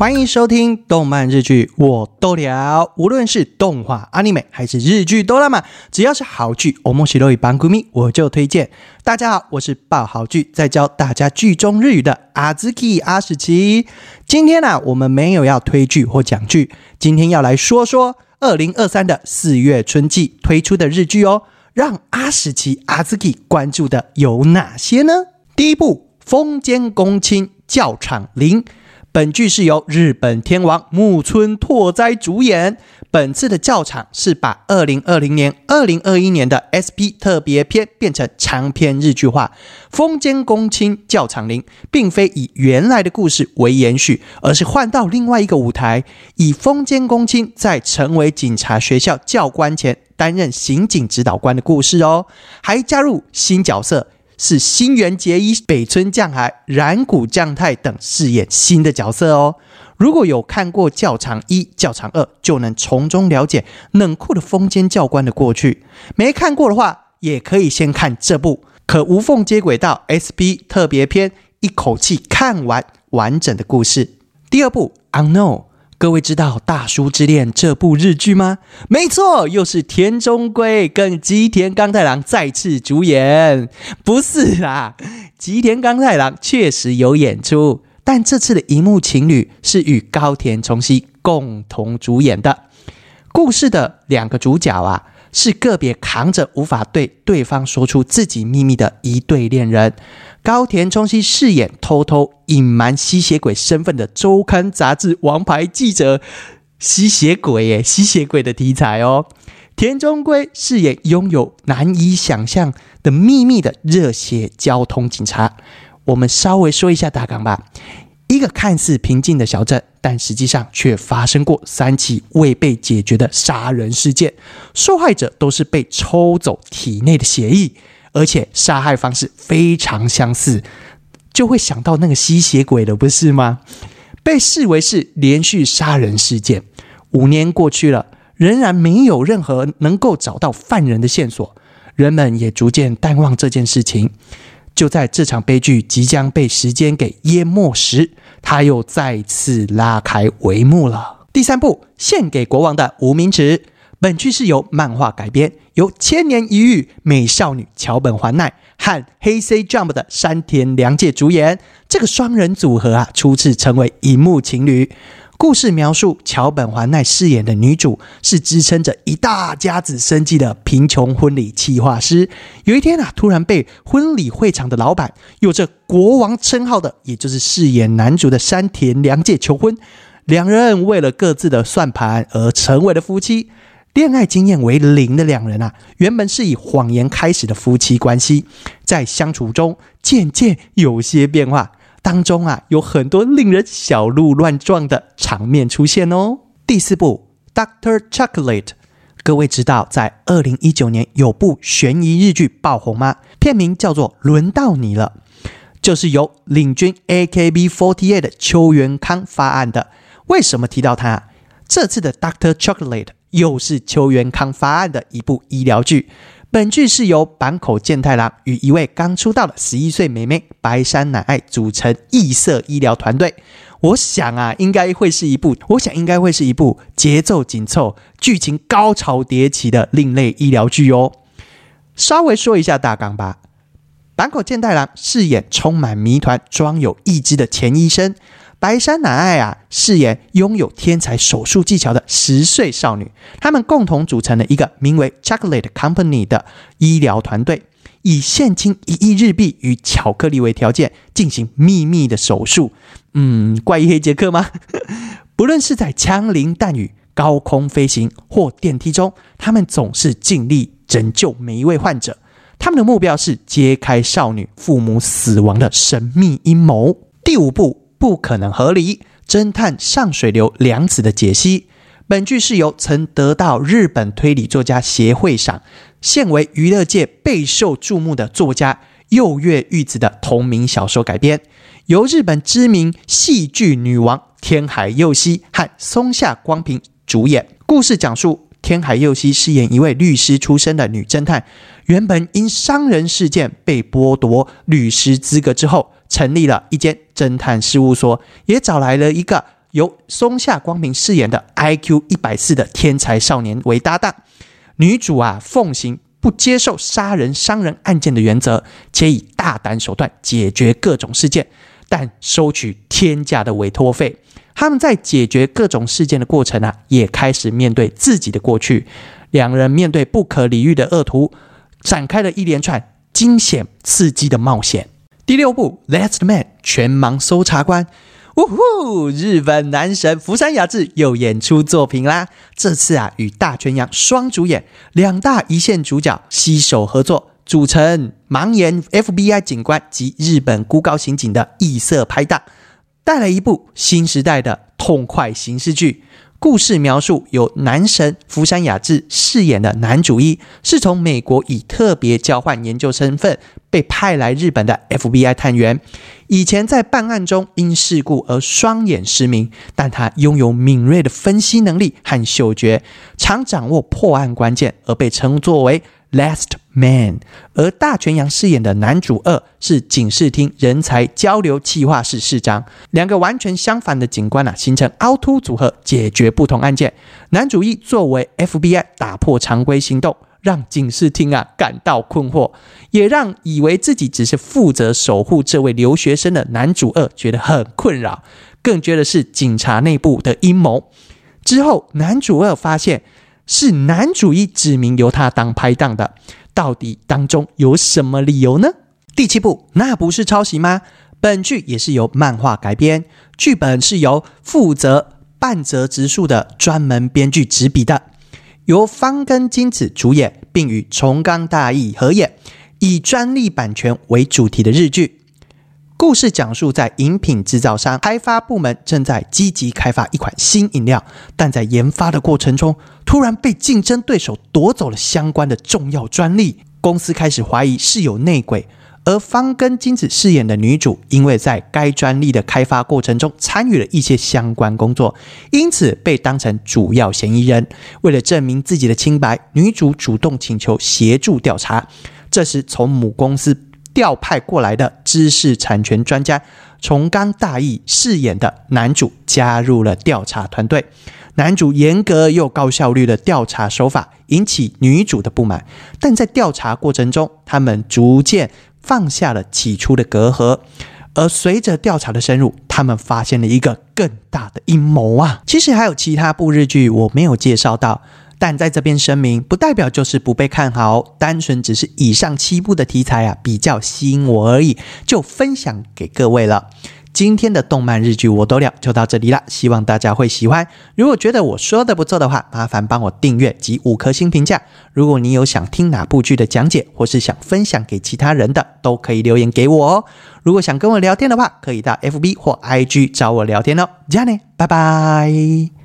欢迎收听动漫日剧，我都聊。无论是动画、阿尼美还是日剧哆啦 A 只要是好剧，我莫西罗与班古咪我就推荐。大家好，我是爆好剧在教大家剧中日语的阿兹基阿史奇。今天呢，我们没有要推剧或讲剧，今天要来说说二零二三的四月春季推出的日剧哦。让阿史奇阿兹基关注的有哪些呢？第一部《风间公卿教场零》。本剧是由日本天王木村拓哉主演。本次的教场是把二零二零年、二零二一年的 SP 特别篇变成长篇日剧化。风间公卿教场铃并非以原来的故事为延续，而是换到另外一个舞台，以风间公卿在成为警察学校教官前担任刑警指导官的故事哦，还加入新角色。是新垣结衣、北村匠海、染谷将太等饰演新的角色哦。如果有看过《教场一》《教场二》，就能从中了解冷酷的风间教官的过去；没看过的话，也可以先看这部，可无缝接轨到 S B 特别篇，一口气看完完整的故事。第二部《Unknown》。各位知道《大叔之恋》这部日剧吗？没错，又是田中圭跟吉田刚太郎再次主演。不是啦，吉田刚太郎确实有演出，但这次的荧幕情侣是与高田崇希共同主演的。故事的两个主角啊，是个别扛着无法对对方说出自己秘密的一对恋人。高田充希饰演偷偷隐瞒吸血鬼身份的周刊杂志王牌记者，吸血鬼耶，吸血鬼的题材哦。田中圭饰演拥有难以想象的秘密的热血交通警察。我们稍微说一下大纲吧。一个看似平静的小镇，但实际上却发生过三起未被解决的杀人事件，受害者都是被抽走体内的血液。而且杀害方式非常相似，就会想到那个吸血鬼了，不是吗？被视为是连续杀人事件。五年过去了，仍然没有任何能够找到犯人的线索，人们也逐渐淡忘这件事情。就在这场悲剧即将被时间给淹没时，他又再次拉开帷幕了。第三部，献给国王的无名指。本剧是由漫画改编，由千年一遇美少女桥本环奈和黑 C Jump 的山田凉介主演。这个双人组合啊，初次成为荧幕情侣。故事描述桥本环奈饰演的女主是支撑着一大家子生计的贫穷婚礼企划师。有一天啊，突然被婚礼会场的老板，有着国王称号的，也就是饰演男主的山田凉介求婚。两人为了各自的算盘而成为了夫妻。恋爱经验为零的两人啊，原本是以谎言开始的夫妻关系，在相处中渐渐有些变化，当中啊有很多令人小鹿乱撞的场面出现哦。第四部《Doctor Chocolate》，各位知道在二零一九年有部悬疑日剧爆红吗？片名叫做《轮到你了》，就是由领军 AKB48 的秋元康发案的。为什么提到他？这次的《Doctor Chocolate》。又是邱元康发案的一部医疗剧。本剧是由坂口健太郎与一位刚出道的十一岁妹妹白山乃爱组成异色医疗团队。我想啊，应该会是一部，我想应该会是一部节奏紧凑、剧情高潮迭起的另类医疗剧哦。稍微说一下大纲吧。坂口健太郎饰演充满谜团、装有意志的前医生。白山乃爱啊，饰演拥有天才手术技巧的十岁少女，他们共同组成了一个名为 Chocolate Company 的医疗团队，以现金一亿日币与巧克力为条件进行秘密的手术。嗯，怪异黑杰克吗？不论是在枪林弹雨、高空飞行或电梯中，他们总是尽力拯救每一位患者。他们的目标是揭开少女父母死亡的神秘阴谋。第五部。不可能合理！侦探上水流良子的解析。本剧是由曾得到日本推理作家协会赏，现为娱乐界备受注目的作家右月玉子的同名小说改编，由日本知名戏剧女王天海佑希和松下光平主演。故事讲述天海佑希饰演一位律师出身的女侦探，原本因伤人事件被剥夺律师资格之后。成立了一间侦探事务所，也找来了一个由松下光明饰演的 IQ 一百四的天才少年为搭档。女主啊，奉行不接受杀人伤人案件的原则，且以大胆手段解决各种事件，但收取天价的委托费。他们在解决各种事件的过程啊，也开始面对自己的过去。两人面对不可理喻的恶徒，展开了一连串惊险刺激的冒险。第六部《Last Man》全盲搜查官，呜呼！日本男神福山雅治又演出作品啦。这次啊，与大泉洋双主演，两大一线主角携手合作，组成盲眼 FBI 警官及日本孤高刑警的异色拍档，带来一部新时代的痛快刑事剧。故事描述由男神福山雅治饰演的男主一，是从美国以特别交换研究身份被派来日本的 FBI 探员。以前在办案中因事故而双眼失明，但他拥有敏锐的分析能力和嗅觉，常掌握破案关键，而被称作为。Last Man，而大泉洋饰演的男主二是警视厅人才交流计划室室长，两个完全相反的警官啊，形成凹凸组合，解决不同案件。男主一作为 FBI 打破常规行动，让警视厅啊感到困惑，也让以为自己只是负责守护这位留学生的男主二觉得很困扰，更觉得是警察内部的阴谋。之后，男主二发现。是男主一指名由他当拍档的，到底当中有什么理由呢？第七部那不是抄袭吗？本剧也是由漫画改编，剧本是由负责半泽直树的专门编剧执笔的，由方根金子主演，并与重冈大义合演，以专利版权为主题的日剧。故事讲述在饮品制造商开发部门正在积极开发一款新饮料，但在研发的过程中，突然被竞争对手夺走了相关的重要专利。公司开始怀疑是有内鬼，而方根金子饰演的女主，因为在该专利的开发过程中参与了一些相关工作，因此被当成主要嫌疑人。为了证明自己的清白，女主主动请求协助调查。这时，从母公司。调派过来的知识产权专家重冈大义饰演的男主加入了调查团队。男主严格又高效率的调查手法引起女主的不满，但在调查过程中，他们逐渐放下了起初的隔阂。而随着调查的深入，他们发现了一个更大的阴谋啊！其实还有其他部日剧我没有介绍到。但在这边声明，不代表就是不被看好，单纯只是以上七部的题材啊比较吸引我而已，就分享给各位了。今天的动漫日剧我都聊，就到这里了，希望大家会喜欢。如果觉得我说的不错的话，麻烦帮我订阅及五颗星评价。如果你有想听哪部剧的讲解，或是想分享给其他人的，都可以留言给我哦。如果想跟我聊天的话，可以到 FB 或 IG 找我聊天哦。这样呢，拜拜。